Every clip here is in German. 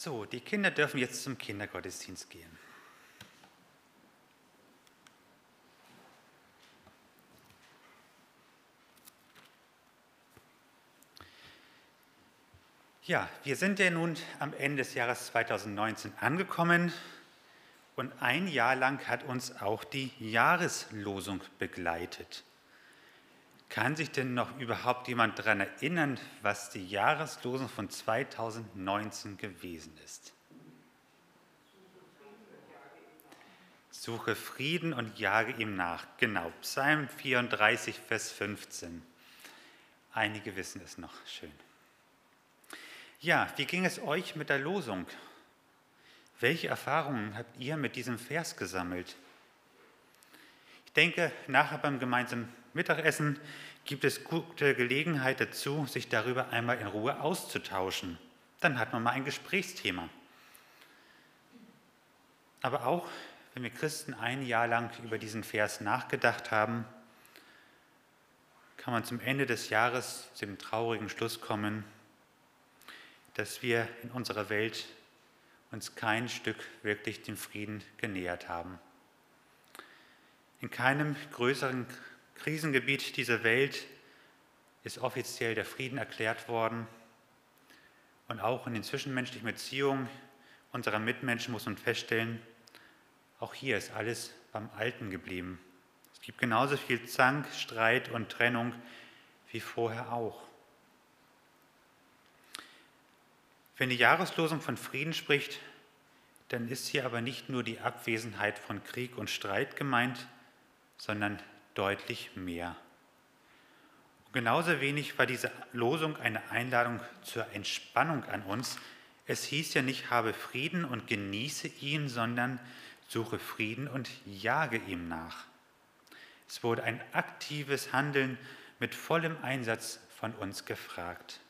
So, die Kinder dürfen jetzt zum Kindergottesdienst gehen. Ja, wir sind ja nun am Ende des Jahres 2019 angekommen und ein Jahr lang hat uns auch die Jahreslosung begleitet. Kann sich denn noch überhaupt jemand daran erinnern, was die Jahreslosung von 2019 gewesen ist? Suche Frieden und jage ihm nach. Genau, Psalm 34, Vers 15. Einige wissen es noch schön. Ja, wie ging es euch mit der Losung? Welche Erfahrungen habt ihr mit diesem Vers gesammelt? Ich denke, nachher beim gemeinsamen Mittagessen gibt es gute Gelegenheit dazu, sich darüber einmal in Ruhe auszutauschen. Dann hat man mal ein Gesprächsthema. Aber auch wenn wir Christen ein Jahr lang über diesen Vers nachgedacht haben, kann man zum Ende des Jahres zu dem traurigen Schluss kommen, dass wir in unserer Welt uns kein Stück wirklich dem Frieden genähert haben. In keinem größeren Krisengebiet dieser Welt ist offiziell der Frieden erklärt worden. Und auch in den zwischenmenschlichen Beziehungen unserer Mitmenschen muss man feststellen, auch hier ist alles beim Alten geblieben. Es gibt genauso viel Zank, Streit und Trennung wie vorher auch. Wenn die Jahreslosung von Frieden spricht, dann ist hier aber nicht nur die Abwesenheit von Krieg und Streit gemeint, sondern deutlich mehr. Und genauso wenig war diese Losung eine Einladung zur Entspannung an uns. Es hieß ja nicht, habe Frieden und genieße ihn, sondern suche Frieden und jage ihm nach. Es wurde ein aktives Handeln mit vollem Einsatz von uns gefragt.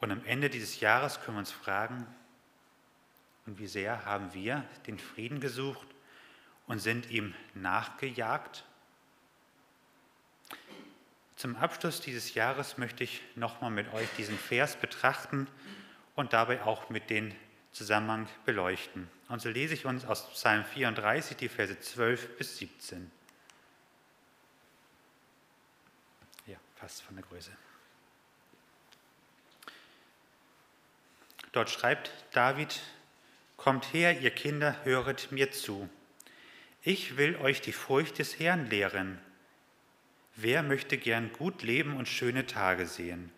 Und am Ende dieses Jahres können wir uns fragen, und wie sehr haben wir den Frieden gesucht und sind ihm nachgejagt? Zum Abschluss dieses Jahres möchte ich nochmal mit euch diesen Vers betrachten und dabei auch mit den Zusammenhang beleuchten. Und so lese ich uns aus Psalm 34 die Verse 12 bis 17. Ja, passt von der Größe. Dort schreibt David, Kommt her, ihr Kinder, höret mir zu. Ich will euch die Furcht des Herrn lehren. Wer möchte gern gut leben und schöne Tage sehen?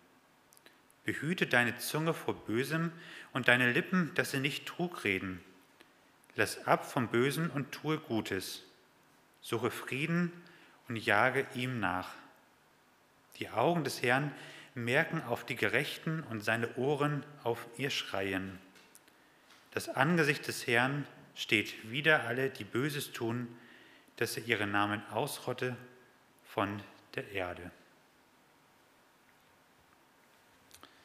Behüte deine Zunge vor Bösem und deine Lippen, dass sie nicht Trug reden. Lass ab vom Bösen und tue Gutes. Suche Frieden und jage ihm nach. Die Augen des Herrn merken auf die Gerechten und seine Ohren auf ihr Schreien. Das Angesicht des Herrn steht wider alle, die Böses tun, dass er ihren Namen ausrotte von der Erde.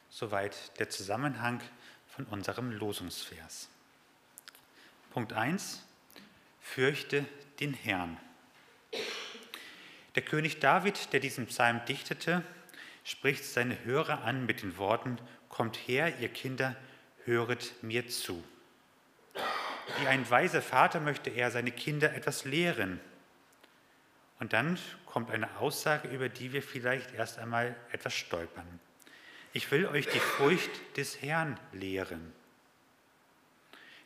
Soweit der Zusammenhang von unserem Losungsvers. Punkt 1. Fürchte den Herrn. Der König David, der diesen Psalm dichtete, spricht seine Hörer an mit den Worten, Kommt her, ihr Kinder, höret mir zu. Wie ein weiser Vater möchte er seine Kinder etwas lehren. Und dann kommt eine Aussage, über die wir vielleicht erst einmal etwas stolpern. Ich will euch die Furcht des Herrn lehren.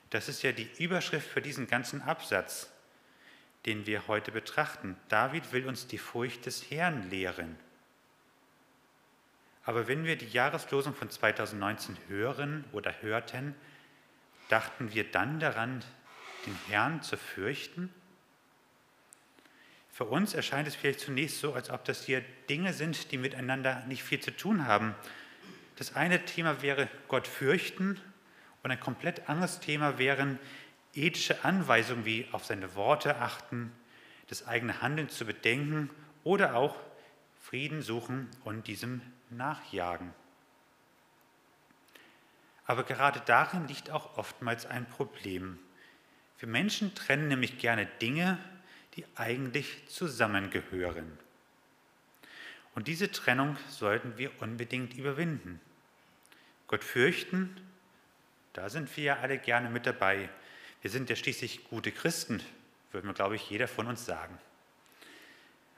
Das ist ja die Überschrift für diesen ganzen Absatz, den wir heute betrachten. David will uns die Furcht des Herrn lehren. Aber wenn wir die Jahreslosung von 2019 hören oder hörten, dachten wir dann daran, den Herrn zu fürchten? Für uns erscheint es vielleicht zunächst so, als ob das hier Dinge sind, die miteinander nicht viel zu tun haben. Das eine Thema wäre Gott fürchten und ein komplett anderes Thema wären ethische Anweisungen wie auf seine Worte achten, das eigene Handeln zu bedenken oder auch Frieden suchen und diesem nachjagen. Aber gerade darin liegt auch oftmals ein Problem. Wir Menschen trennen nämlich gerne Dinge, die eigentlich zusammengehören. Und diese Trennung sollten wir unbedingt überwinden. Gott fürchten Da sind wir ja alle gerne mit dabei. Wir sind ja schließlich gute Christen, würde man, glaube ich, jeder von uns sagen.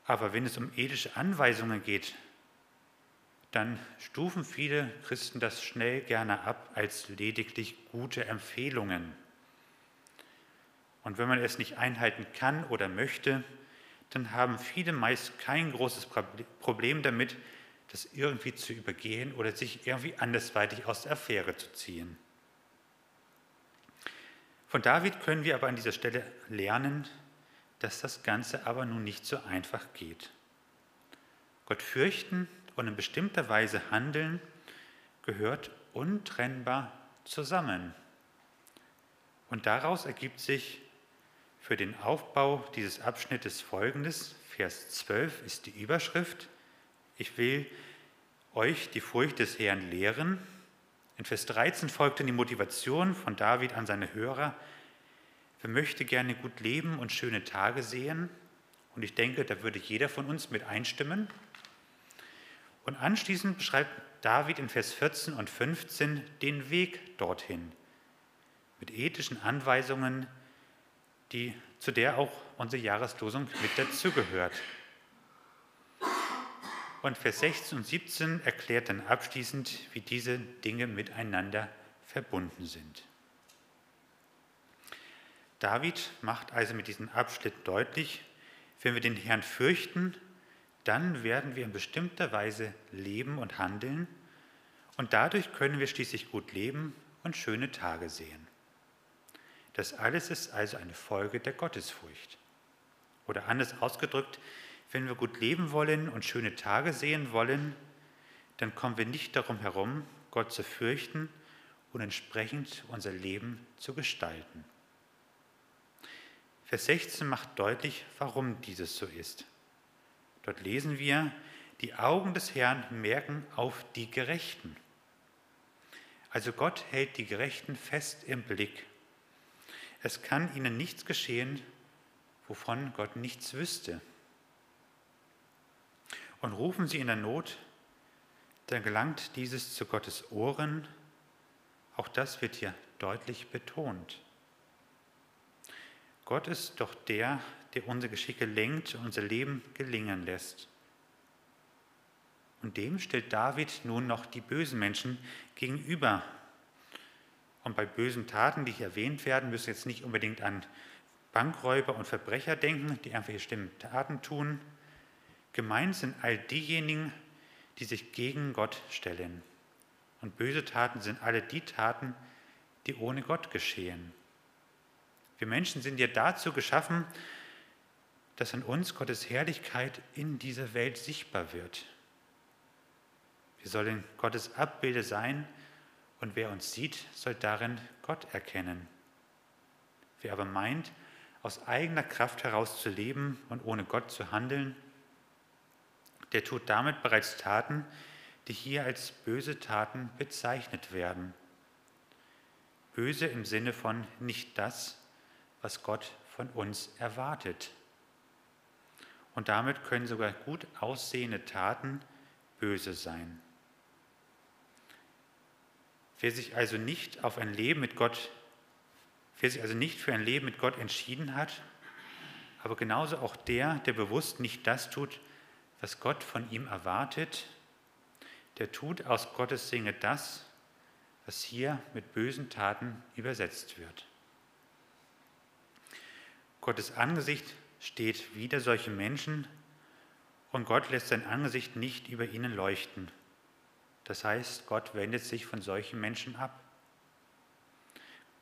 Aber wenn es um ethische Anweisungen geht, dann stufen viele Christen das schnell gerne ab als lediglich gute Empfehlungen. Und wenn man es nicht einhalten kann oder möchte, dann haben viele meist kein großes Problem damit, das irgendwie zu übergehen oder sich irgendwie andersweitig aus der Affäre zu ziehen. Von David können wir aber an dieser Stelle lernen, dass das Ganze aber nun nicht so einfach geht. Gott fürchten und in bestimmter Weise handeln gehört untrennbar zusammen. Und daraus ergibt sich für den Aufbau dieses Abschnittes folgendes. Vers 12 ist die Überschrift. Ich will euch die Furcht des Herrn lehren. In Vers 13 folgte die Motivation von David an seine Hörer. Wer möchte gerne gut leben und schöne Tage sehen? Und ich denke, da würde jeder von uns mit einstimmen. Und anschließend beschreibt David in Vers 14 und 15 den Weg dorthin mit ethischen Anweisungen, die, zu der auch unsere Jahreslosung mit dazugehört. Und Vers 16 und 17 erklärt dann abschließend, wie diese Dinge miteinander verbunden sind. David macht also mit diesem Abschnitt deutlich, wenn wir den Herrn fürchten, dann werden wir in bestimmter Weise leben und handeln und dadurch können wir schließlich gut leben und schöne Tage sehen. Das alles ist also eine Folge der Gottesfurcht. Oder anders ausgedrückt, wenn wir gut leben wollen und schöne Tage sehen wollen, dann kommen wir nicht darum herum, Gott zu fürchten und entsprechend unser Leben zu gestalten. Vers 16 macht deutlich, warum dieses so ist. Dort lesen wir, die Augen des Herrn merken auf die Gerechten. Also Gott hält die Gerechten fest im Blick. Es kann ihnen nichts geschehen, wovon Gott nichts wüsste. Und rufen sie in der Not, dann gelangt dieses zu Gottes Ohren. Auch das wird hier deutlich betont. Gott ist doch der, der unsere Geschicke lenkt und unser Leben gelingen lässt. Und dem stellt David nun noch die bösen Menschen gegenüber. Und bei bösen Taten, die hier erwähnt werden, müssen jetzt nicht unbedingt an Bankräuber und Verbrecher denken, die einfach schlimme Taten tun. Gemeint sind all diejenigen, die sich gegen Gott stellen. Und böse Taten sind alle die Taten, die ohne Gott geschehen. Wir Menschen sind ja dazu geschaffen, dass an uns Gottes Herrlichkeit in dieser Welt sichtbar wird. Wir sollen Gottes Abbilde sein und wer uns sieht, soll darin Gott erkennen. Wer aber meint, aus eigener Kraft heraus zu leben und ohne Gott zu handeln, der tut damit bereits Taten, die hier als böse Taten bezeichnet werden. Böse im Sinne von nicht das, was Gott von uns erwartet. Und damit können sogar gut aussehende Taten böse sein. Wer sich also nicht auf ein Leben mit Gott, wer sich also nicht für ein Leben mit Gott entschieden hat, aber genauso auch der, der bewusst nicht das tut, was Gott von ihm erwartet, der tut aus Gottes Sinne das, was hier mit bösen Taten übersetzt wird. Gottes Angesicht steht wider solche Menschen und Gott lässt sein Angesicht nicht über ihnen leuchten. Das heißt, Gott wendet sich von solchen Menschen ab.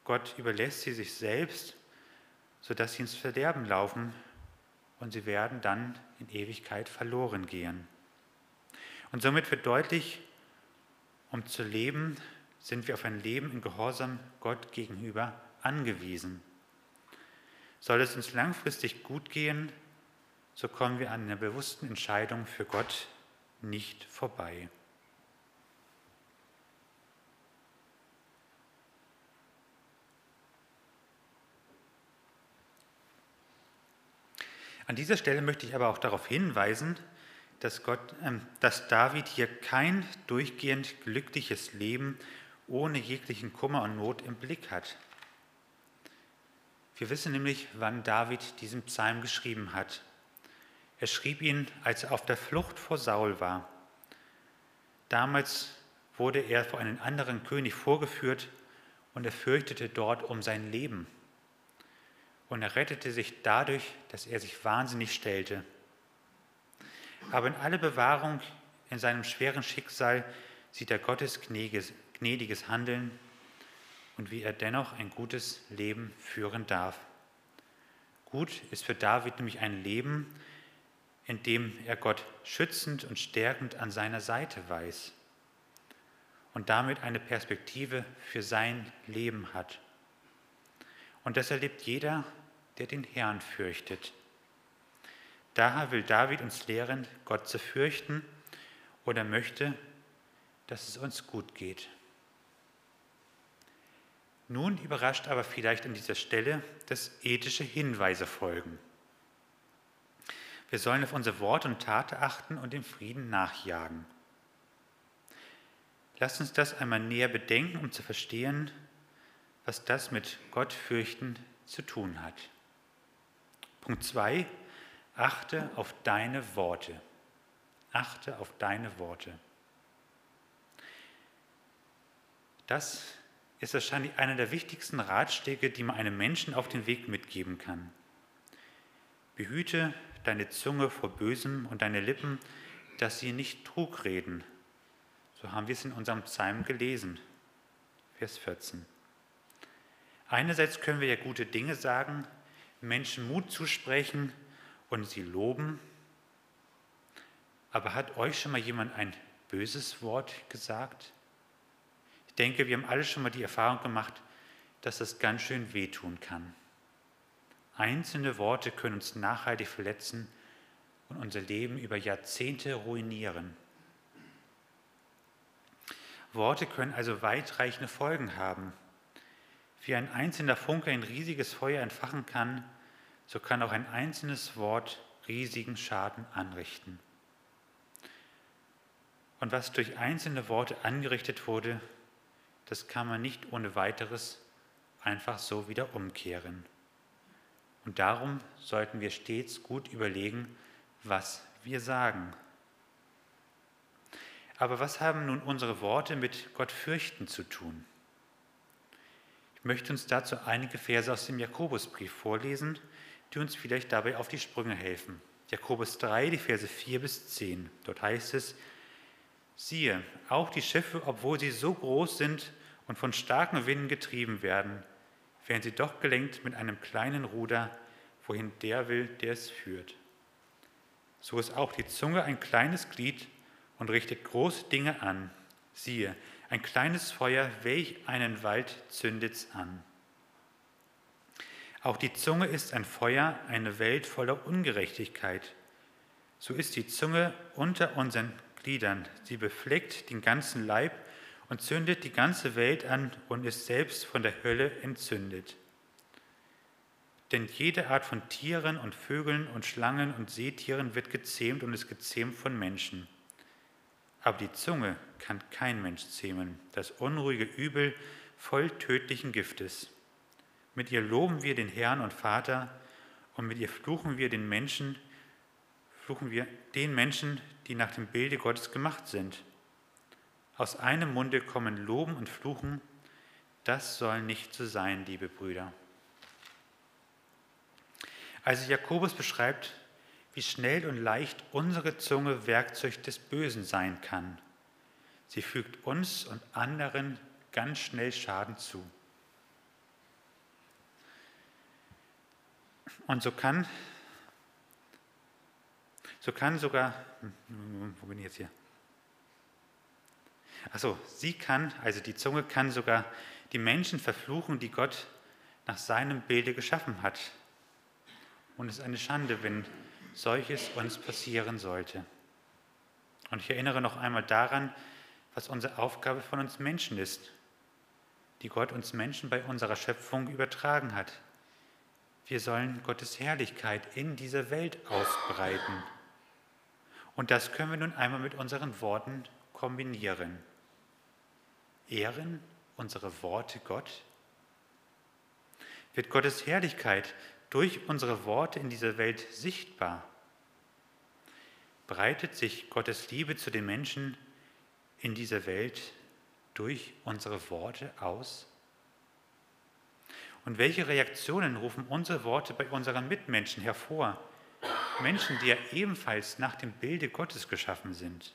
Gott überlässt sie sich selbst, sodass sie ins Verderben laufen und sie werden dann in Ewigkeit verloren gehen. Und somit wird deutlich, um zu leben, sind wir auf ein Leben in Gehorsam Gott gegenüber angewiesen. Soll es uns langfristig gut gehen, so kommen wir an einer bewussten Entscheidung für Gott nicht vorbei. An dieser Stelle möchte ich aber auch darauf hinweisen, dass, Gott, äh, dass David hier kein durchgehend glückliches Leben ohne jeglichen Kummer und Not im Blick hat. Wir wissen nämlich, wann David diesen Psalm geschrieben hat. Er schrieb ihn, als er auf der Flucht vor Saul war. Damals wurde er vor einen anderen König vorgeführt und er fürchtete dort um sein Leben. Und er rettete sich dadurch, dass er sich wahnsinnig stellte. Aber in alle Bewahrung in seinem schweren Schicksal sieht er Gottes gnädiges Handeln und wie er dennoch ein gutes Leben führen darf. Gut ist für David nämlich ein Leben, in dem er Gott schützend und stärkend an seiner Seite weiß und damit eine Perspektive für sein Leben hat. Und das erlebt jeder, der den Herrn fürchtet. Daher will David uns lehren, Gott zu fürchten oder möchte, dass es uns gut geht. Nun überrascht aber vielleicht an dieser Stelle, dass ethische Hinweise folgen. Wir sollen auf unsere Worte und Taten achten und dem Frieden nachjagen. Lasst uns das einmal näher bedenken, um zu verstehen, was das mit Gott fürchten zu tun hat. Punkt 2. Achte auf deine Worte. Achte auf deine Worte. Das ist wahrscheinlich einer der wichtigsten Ratschläge, die man einem Menschen auf den Weg mitgeben kann. Behüte deine Zunge vor Bösem und deine Lippen, dass sie nicht Trug reden, so haben wir es in unserem Psalm gelesen, Vers 14. Einerseits können wir ja gute Dinge sagen, Menschen Mut zusprechen und sie loben. Aber hat euch schon mal jemand ein böses Wort gesagt? Denke, wir haben alle schon mal die Erfahrung gemacht, dass das ganz schön wehtun kann. Einzelne Worte können uns nachhaltig verletzen und unser Leben über Jahrzehnte ruinieren. Worte können also weitreichende Folgen haben. Wie ein einzelner Funke ein riesiges Feuer entfachen kann, so kann auch ein einzelnes Wort riesigen Schaden anrichten. Und was durch einzelne Worte angerichtet wurde, das kann man nicht ohne weiteres einfach so wieder umkehren. Und darum sollten wir stets gut überlegen, was wir sagen. Aber was haben nun unsere Worte mit Gott fürchten zu tun? Ich möchte uns dazu einige Verse aus dem Jakobusbrief vorlesen, die uns vielleicht dabei auf die Sprünge helfen. Jakobus 3, die Verse 4 bis 10. Dort heißt es, siehe, auch die Schiffe, obwohl sie so groß sind und von starken Winden getrieben werden, werden sie doch gelenkt mit einem kleinen Ruder, wohin der will, der es führt. So ist auch die Zunge ein kleines Glied und richtet große Dinge an. Siehe, ein kleines Feuer, welch einen Wald zündet's an. Auch die Zunge ist ein Feuer, eine Welt voller Ungerechtigkeit. So ist die Zunge unter unseren Gliedern. Sie befleckt den ganzen Leib und zündet die ganze Welt an und ist selbst von der Hölle entzündet. Denn jede Art von Tieren und Vögeln und Schlangen und Seetieren wird gezähmt und ist gezähmt von Menschen. Aber die Zunge kann kein Mensch zähmen, das unruhige Übel voll tödlichen Giftes. Mit ihr loben wir den Herrn und Vater und mit ihr fluchen wir den Menschen, fluchen wir den Menschen, die nach dem Bilde Gottes gemacht sind. Aus einem Munde kommen Loben und Fluchen, das soll nicht so sein, liebe Brüder. Also Jakobus beschreibt wie schnell und leicht unsere Zunge Werkzeug des Bösen sein kann. Sie fügt uns und anderen ganz schnell Schaden zu. Und so kann, so kann sogar, wo bin ich jetzt hier? Achso, sie kann, also die Zunge kann sogar die Menschen verfluchen, die Gott nach seinem Bilde geschaffen hat. Und es ist eine Schande, wenn solches uns passieren sollte. Und ich erinnere noch einmal daran, was unsere Aufgabe von uns Menschen ist, die Gott uns Menschen bei unserer Schöpfung übertragen hat. Wir sollen Gottes Herrlichkeit in dieser Welt ausbreiten. Und das können wir nun einmal mit unseren Worten kombinieren. Ehren unsere Worte Gott? Wird Gottes Herrlichkeit durch unsere Worte in dieser Welt sichtbar? Breitet sich Gottes Liebe zu den Menschen in dieser Welt durch unsere Worte aus? Und welche Reaktionen rufen unsere Worte bei unseren Mitmenschen hervor? Menschen, die ja ebenfalls nach dem Bilde Gottes geschaffen sind.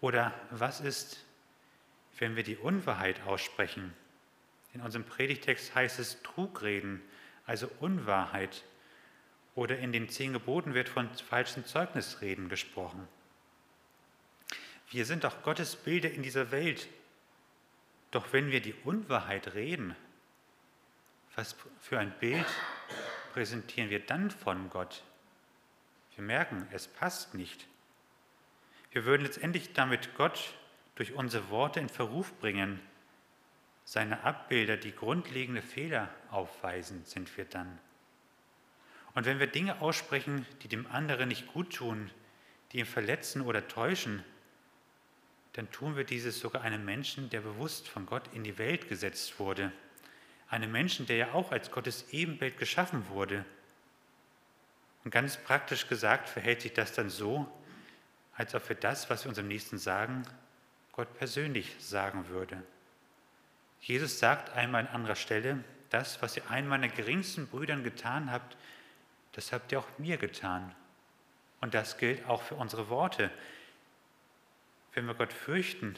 Oder was ist, wenn wir die Unwahrheit aussprechen? In unserem Predigtext heißt es Trugreden, also Unwahrheit. Oder in den zehn Geboten wird von falschen Zeugnisreden gesprochen. Wir sind doch Gottes Bilder in dieser Welt. Doch wenn wir die Unwahrheit reden, was für ein Bild präsentieren wir dann von Gott? Wir merken, es passt nicht. Wir würden letztendlich damit Gott durch unsere Worte in Verruf bringen. Seine Abbilder, die grundlegende Fehler aufweisen, sind wir dann. Und wenn wir Dinge aussprechen, die dem anderen nicht gut tun, die ihn verletzen oder täuschen, dann tun wir dieses sogar einem Menschen, der bewusst von Gott in die Welt gesetzt wurde einem Menschen, der ja auch als Gottes Ebenbild geschaffen wurde. Und ganz praktisch gesagt verhält sich das dann so, als ob wir das, was wir unserem Nächsten sagen, Gott persönlich sagen würde. Jesus sagt einmal an anderer Stelle, das, was ihr einen meiner geringsten Brüdern getan habt, das habt ihr auch mir getan. Und das gilt auch für unsere Worte. Wenn wir Gott fürchten,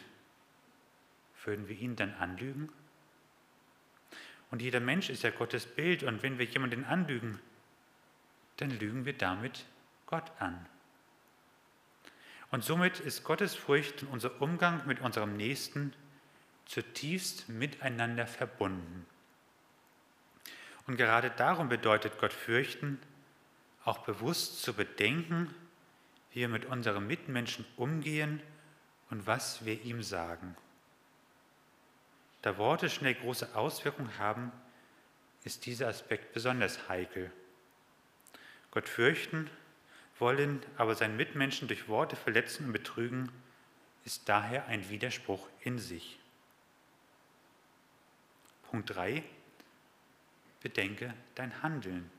würden wir ihn dann anlügen? Und jeder Mensch ist ja Gottes Bild. Und wenn wir jemanden anlügen, dann lügen wir damit Gott an. Und somit ist Gottes Furcht und unser Umgang mit unserem Nächsten zutiefst miteinander verbunden. Und gerade darum bedeutet Gott fürchten, auch bewusst zu bedenken, wie wir mit unserem Mitmenschen umgehen und was wir ihm sagen. Da Worte schnell große Auswirkungen haben, ist dieser Aspekt besonders heikel. Gott fürchten, wollen aber seinen Mitmenschen durch Worte verletzen und betrügen, ist daher ein Widerspruch in sich. Punkt 3. Bedenke dein Handeln.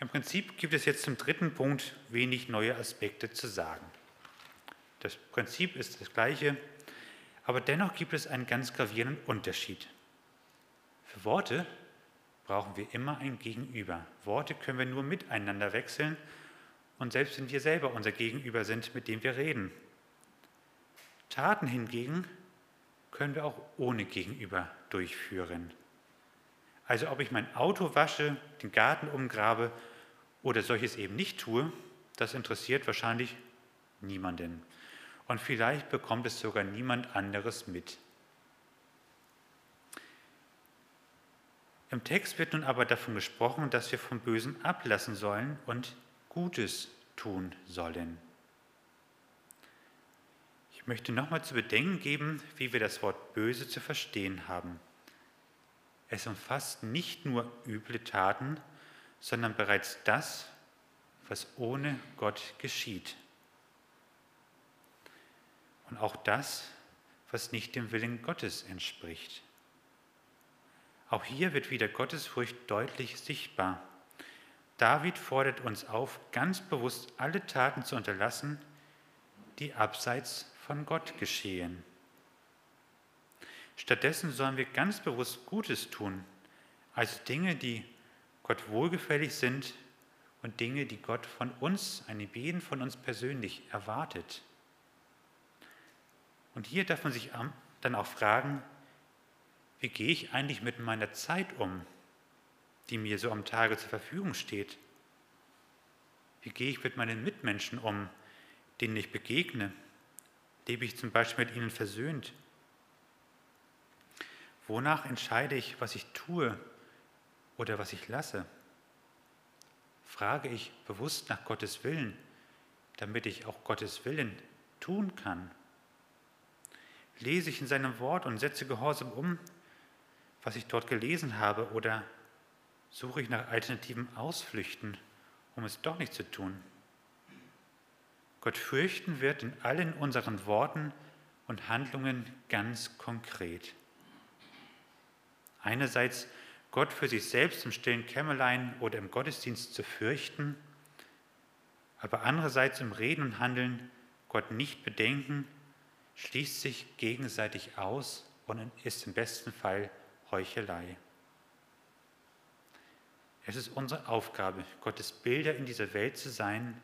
Im Prinzip gibt es jetzt zum dritten Punkt wenig neue Aspekte zu sagen. Das Prinzip ist das gleiche, aber dennoch gibt es einen ganz gravierenden Unterschied. Für Worte brauchen wir immer ein Gegenüber. Worte können wir nur miteinander wechseln und selbst wenn wir selber unser Gegenüber sind, mit dem wir reden. Taten hingegen können wir auch ohne Gegenüber durchführen. Also ob ich mein Auto wasche, den Garten umgrabe oder solches eben nicht tue, das interessiert wahrscheinlich niemanden und vielleicht bekommt es sogar niemand anderes mit. Im Text wird nun aber davon gesprochen, dass wir vom Bösen ablassen sollen und Gutes tun sollen. Ich möchte nochmal zu bedenken geben, wie wir das Wort böse zu verstehen haben. Es umfasst nicht nur üble Taten, sondern bereits das, was ohne Gott geschieht und auch das, was nicht dem Willen Gottes entspricht. Auch hier wird wieder Gottesfurcht deutlich sichtbar. David fordert uns auf, ganz bewusst alle Taten zu unterlassen, die abseits von Gott geschehen. Stattdessen sollen wir ganz bewusst Gutes tun, also Dinge, die Gott wohlgefällig sind und Dinge, die Gott von uns, einem jeden von uns persönlich erwartet. Und hier darf man sich dann auch fragen, wie gehe ich eigentlich mit meiner Zeit um, die mir so am Tage zur Verfügung steht? Wie gehe ich mit meinen Mitmenschen um, denen ich begegne? Lebe ich zum Beispiel mit ihnen versöhnt? Wonach entscheide ich, was ich tue oder was ich lasse? Frage ich bewusst nach Gottes Willen, damit ich auch Gottes Willen tun kann? Lese ich in seinem Wort und setze gehorsam um, was ich dort gelesen habe, oder suche ich nach alternativen Ausflüchten, um es doch nicht zu tun? Gott fürchten wird in allen unseren Worten und Handlungen ganz konkret. Einerseits Gott für sich selbst im stillen Kämmerlein oder im Gottesdienst zu fürchten, aber andererseits im Reden und Handeln Gott nicht bedenken, schließt sich gegenseitig aus und ist im besten Fall Heuchelei. Es ist unsere Aufgabe, Gottes Bilder in dieser Welt zu sein.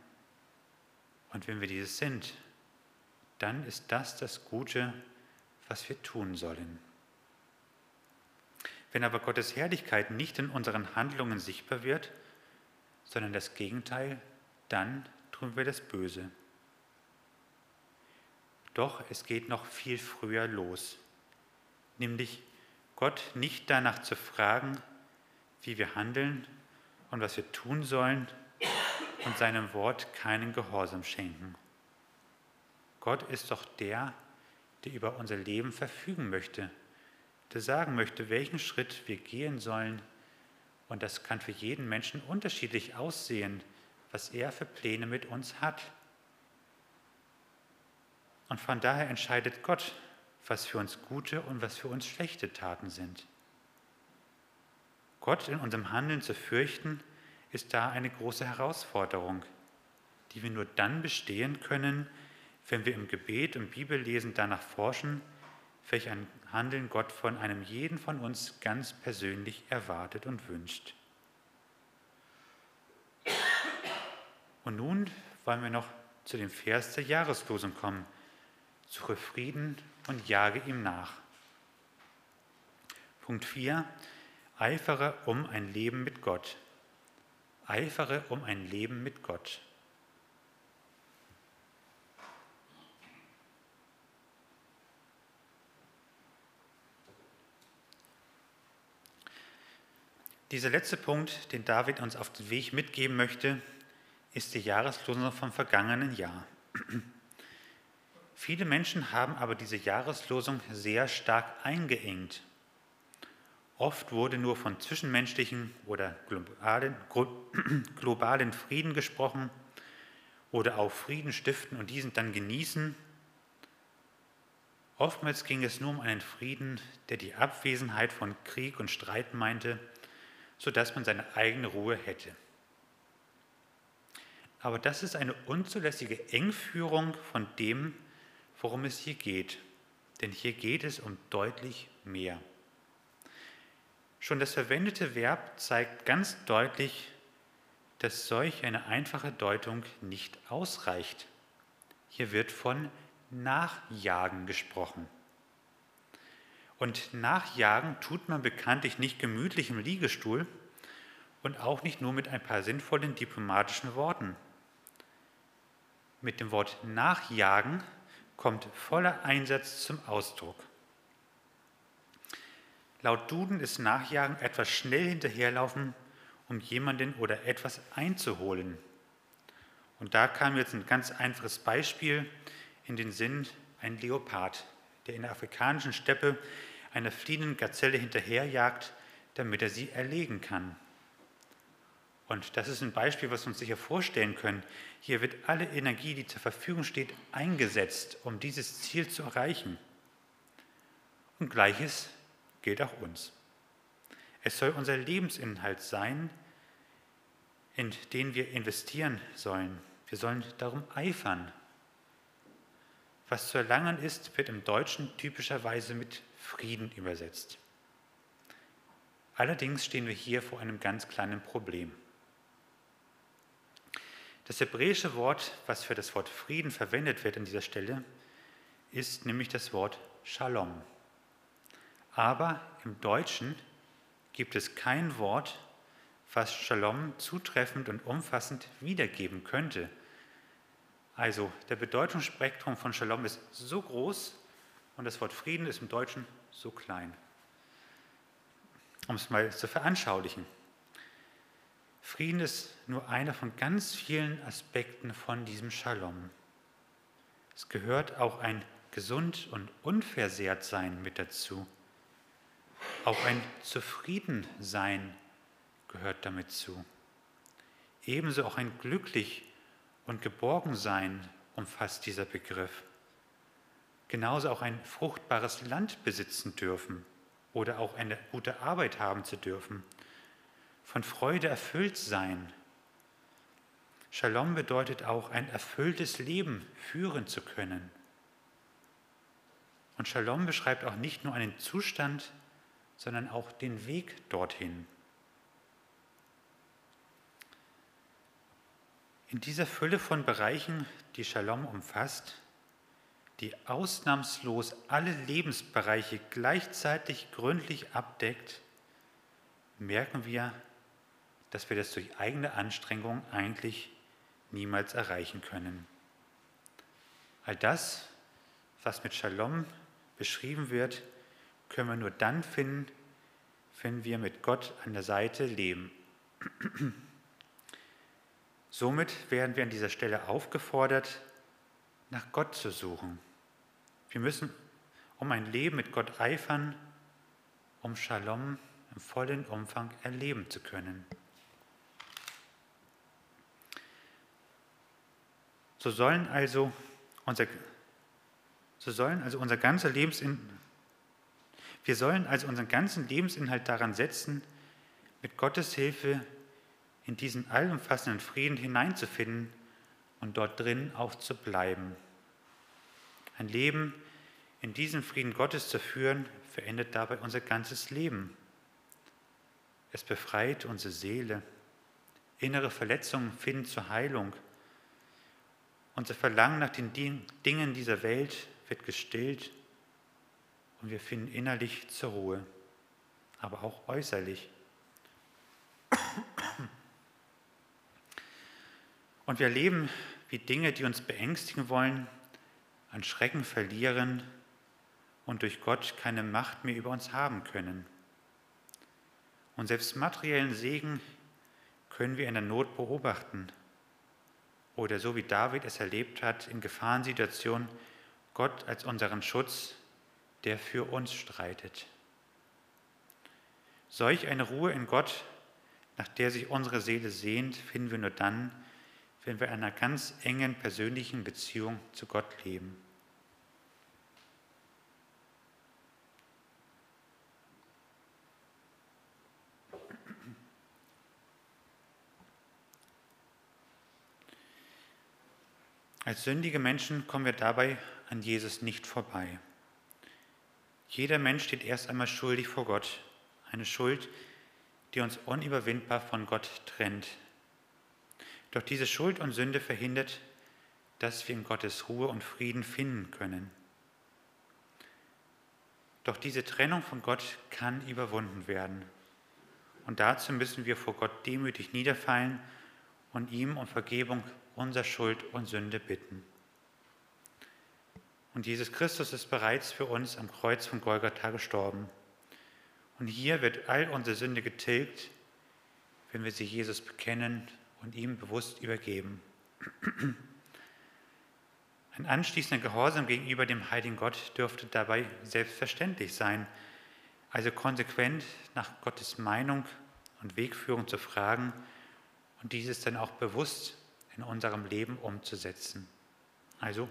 Und wenn wir dieses sind, dann ist das das Gute, was wir tun sollen. Wenn aber Gottes Herrlichkeit nicht in unseren Handlungen sichtbar wird, sondern das Gegenteil, dann tun wir das Böse. Doch es geht noch viel früher los, nämlich Gott nicht danach zu fragen, wie wir handeln und was wir tun sollen und seinem Wort keinen Gehorsam schenken. Gott ist doch der, der über unser Leben verfügen möchte, der sagen möchte, welchen Schritt wir gehen sollen. Und das kann für jeden Menschen unterschiedlich aussehen, was er für Pläne mit uns hat. Und von daher entscheidet Gott, was für uns gute und was für uns schlechte Taten sind. Gott in unserem Handeln zu fürchten, ist da eine große Herausforderung, die wir nur dann bestehen können, wenn wir im Gebet und Bibellesen danach forschen, welch ein Handeln Gott von einem jeden von uns ganz persönlich erwartet und wünscht. Und nun wollen wir noch zu dem Vers der Jahreslosung kommen. Suche Frieden und jage ihm nach. Punkt 4 eifere um ein Leben mit Gott. Eifere um ein Leben mit Gott. Dieser letzte Punkt, den David uns auf den Weg mitgeben möchte, ist die Jahreslosung vom vergangenen Jahr. Viele Menschen haben aber diese Jahreslosung sehr stark eingeengt Oft wurde nur von zwischenmenschlichen oder globalen, globalen Frieden gesprochen oder auch Frieden stiften und diesen dann genießen. Oftmals ging es nur um einen Frieden, der die Abwesenheit von Krieg und Streit meinte, sodass man seine eigene Ruhe hätte. Aber das ist eine unzulässige Engführung von dem, worum es hier geht. Denn hier geht es um deutlich mehr. Schon das verwendete Verb zeigt ganz deutlich, dass solch eine einfache Deutung nicht ausreicht. Hier wird von Nachjagen gesprochen. Und Nachjagen tut man bekanntlich nicht gemütlich im Liegestuhl und auch nicht nur mit ein paar sinnvollen diplomatischen Worten. Mit dem Wort Nachjagen kommt voller Einsatz zum Ausdruck. Laut Duden ist Nachjagen etwas schnell hinterherlaufen, um jemanden oder etwas einzuholen. Und da kam jetzt ein ganz einfaches Beispiel in den Sinn, ein Leopard, der in der afrikanischen Steppe einer fliehenden Gazelle hinterherjagt, damit er sie erlegen kann. Und das ist ein Beispiel, was wir uns sicher vorstellen können. Hier wird alle Energie, die zur Verfügung steht, eingesetzt, um dieses Ziel zu erreichen. Und gleiches gilt auch uns. Es soll unser Lebensinhalt sein, in den wir investieren sollen. Wir sollen darum eifern. Was zu erlangen ist, wird im Deutschen typischerweise mit Frieden übersetzt. Allerdings stehen wir hier vor einem ganz kleinen Problem. Das hebräische Wort, was für das Wort Frieden verwendet wird an dieser Stelle, ist nämlich das Wort Shalom. Aber im Deutschen gibt es kein Wort, was Shalom zutreffend und umfassend wiedergeben könnte. Also der Bedeutungsspektrum von Shalom ist so groß und das Wort Frieden ist im Deutschen so klein. Um es mal zu veranschaulichen. Frieden ist nur einer von ganz vielen Aspekten von diesem Shalom. Es gehört auch ein gesund und unversehrt sein mit dazu. Auch ein Zufriedensein gehört damit zu. Ebenso auch ein glücklich und geborgen sein umfasst dieser Begriff. genauso auch ein fruchtbares Land besitzen dürfen oder auch eine gute Arbeit haben zu dürfen, von Freude erfüllt sein. Shalom bedeutet auch ein erfülltes Leben führen zu können. Und Shalom beschreibt auch nicht nur einen Zustand, sondern auch den Weg dorthin. In dieser Fülle von Bereichen, die Shalom umfasst, die ausnahmslos alle Lebensbereiche gleichzeitig gründlich abdeckt, merken wir, dass wir das durch eigene Anstrengung eigentlich niemals erreichen können. All das, was mit Shalom beschrieben wird, können wir nur dann finden, wenn wir mit Gott an der Seite leben. Somit werden wir an dieser Stelle aufgefordert, nach Gott zu suchen. Wir müssen um ein Leben mit Gott eifern, um Shalom im vollen Umfang erleben zu können. So sollen also unser, so sollen also unser ganzer Lebensin, wir sollen also unseren ganzen Lebensinhalt daran setzen, mit Gottes Hilfe in diesen allumfassenden Frieden hineinzufinden und dort drin auch zu bleiben. Ein Leben in diesem Frieden Gottes zu führen, verändert dabei unser ganzes Leben. Es befreit unsere Seele. Innere Verletzungen finden zur Heilung. Unser Verlangen nach den Dingen dieser Welt wird gestillt und wir finden innerlich zur Ruhe, aber auch äußerlich. Und wir erleben, wie Dinge, die uns beängstigen wollen, an Schrecken verlieren und durch Gott keine Macht mehr über uns haben können. Und selbst materiellen Segen können wir in der Not beobachten. Oder so wie David es erlebt hat, in Gefahrensituationen Gott als unseren Schutz, der für uns streitet. Solch eine Ruhe in Gott, nach der sich unsere Seele sehnt, finden wir nur dann, wenn wir in einer ganz engen persönlichen Beziehung zu Gott leben. Als sündige Menschen kommen wir dabei an Jesus nicht vorbei. Jeder Mensch steht erst einmal schuldig vor Gott, eine Schuld, die uns unüberwindbar von Gott trennt, doch diese Schuld und Sünde verhindert, dass wir in Gottes Ruhe und Frieden finden können. Doch diese Trennung von Gott kann überwunden werden. Und dazu müssen wir vor Gott demütig niederfallen und ihm um Vergebung unserer Schuld und Sünde bitten. Und Jesus Christus ist bereits für uns am Kreuz von Golgatha gestorben. Und hier wird all unsere Sünde getilgt, wenn wir sie Jesus bekennen und ihm bewusst übergeben. Ein anschließender Gehorsam gegenüber dem heiligen Gott dürfte dabei selbstverständlich sein, also konsequent nach Gottes Meinung und Wegführung zu fragen und dieses dann auch bewusst in unserem Leben umzusetzen. Also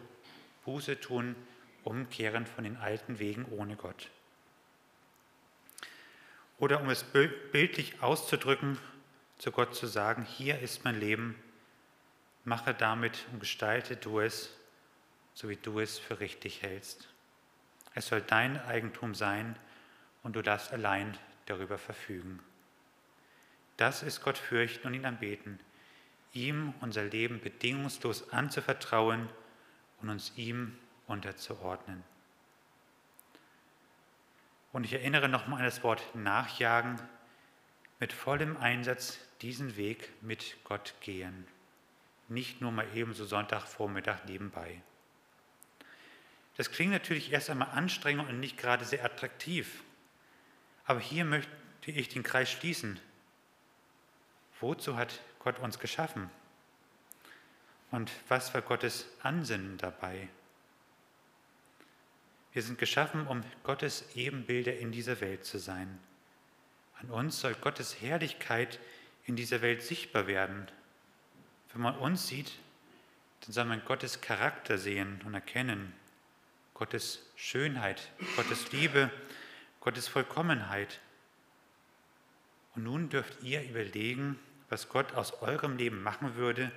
Buße tun, umkehren von den alten Wegen ohne Gott. Oder um es bildlich auszudrücken, zu Gott zu sagen, hier ist mein Leben, mache damit und gestalte du es, so wie du es für richtig hältst. Es soll dein Eigentum sein und du darfst allein darüber verfügen. Das ist Gott fürchten und ihn anbeten, ihm unser Leben bedingungslos anzuvertrauen und uns ihm unterzuordnen. Und ich erinnere nochmal an das Wort nachjagen, mit vollem Einsatz diesen Weg mit Gott gehen. Nicht nur mal eben so Sonntagvormittag nebenbei. Das klingt natürlich erst einmal anstrengend und nicht gerade sehr attraktiv. Aber hier möchte ich den Kreis schließen. Wozu hat Gott uns geschaffen? Und was war Gottes Ansinnen dabei? Wir sind geschaffen, um Gottes Ebenbilder in dieser Welt zu sein. An uns soll Gottes Herrlichkeit in dieser Welt sichtbar werden. Wenn man uns sieht, dann soll man Gottes Charakter sehen und erkennen. Gottes Schönheit, Gottes Liebe, Gottes Vollkommenheit. Und nun dürft ihr überlegen, was Gott aus eurem Leben machen würde,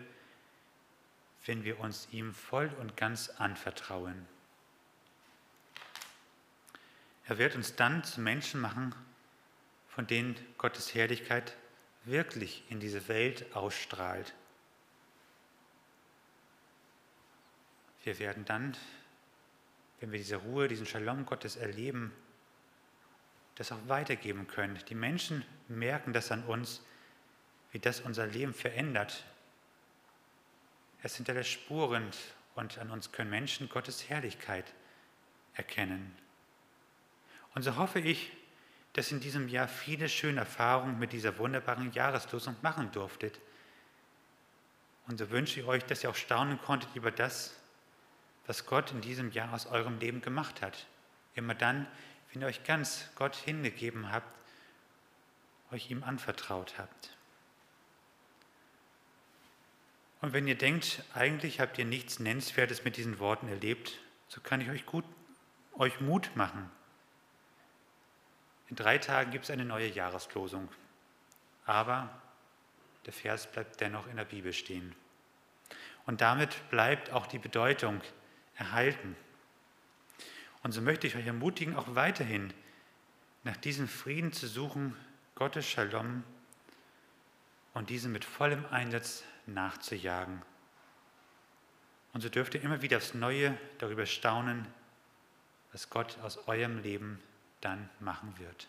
wenn wir uns ihm voll und ganz anvertrauen. Er wird uns dann zu Menschen machen, von denen Gottes Herrlichkeit wirklich in diese Welt ausstrahlt. Wir werden dann, wenn wir diese Ruhe, diesen Shalom Gottes erleben, das auch weitergeben können. Die Menschen merken das an uns, wie das unser Leben verändert. Es hinterlässt Spuren und an uns können Menschen Gottes Herrlichkeit erkennen. Und so hoffe ich, dass in diesem Jahr viele schöne Erfahrungen mit dieser wunderbaren Jahreslosung machen durftet. Und so wünsche ich euch, dass ihr auch staunen konntet über das, was Gott in diesem Jahr aus eurem Leben gemacht hat. Immer dann, wenn ihr euch ganz Gott hingegeben habt, euch ihm anvertraut habt. Und wenn ihr denkt, eigentlich habt ihr nichts Nennenswertes mit diesen Worten erlebt, so kann ich euch gut euch Mut machen. In drei Tagen gibt es eine neue Jahreslosung. Aber der Vers bleibt dennoch in der Bibel stehen. Und damit bleibt auch die Bedeutung erhalten. Und so möchte ich euch ermutigen, auch weiterhin nach diesem Frieden zu suchen, Gottes Shalom, und diesen mit vollem Einsatz nachzujagen. Und so dürft ihr immer wieder aufs Neue darüber staunen, was Gott aus eurem Leben dann machen wird.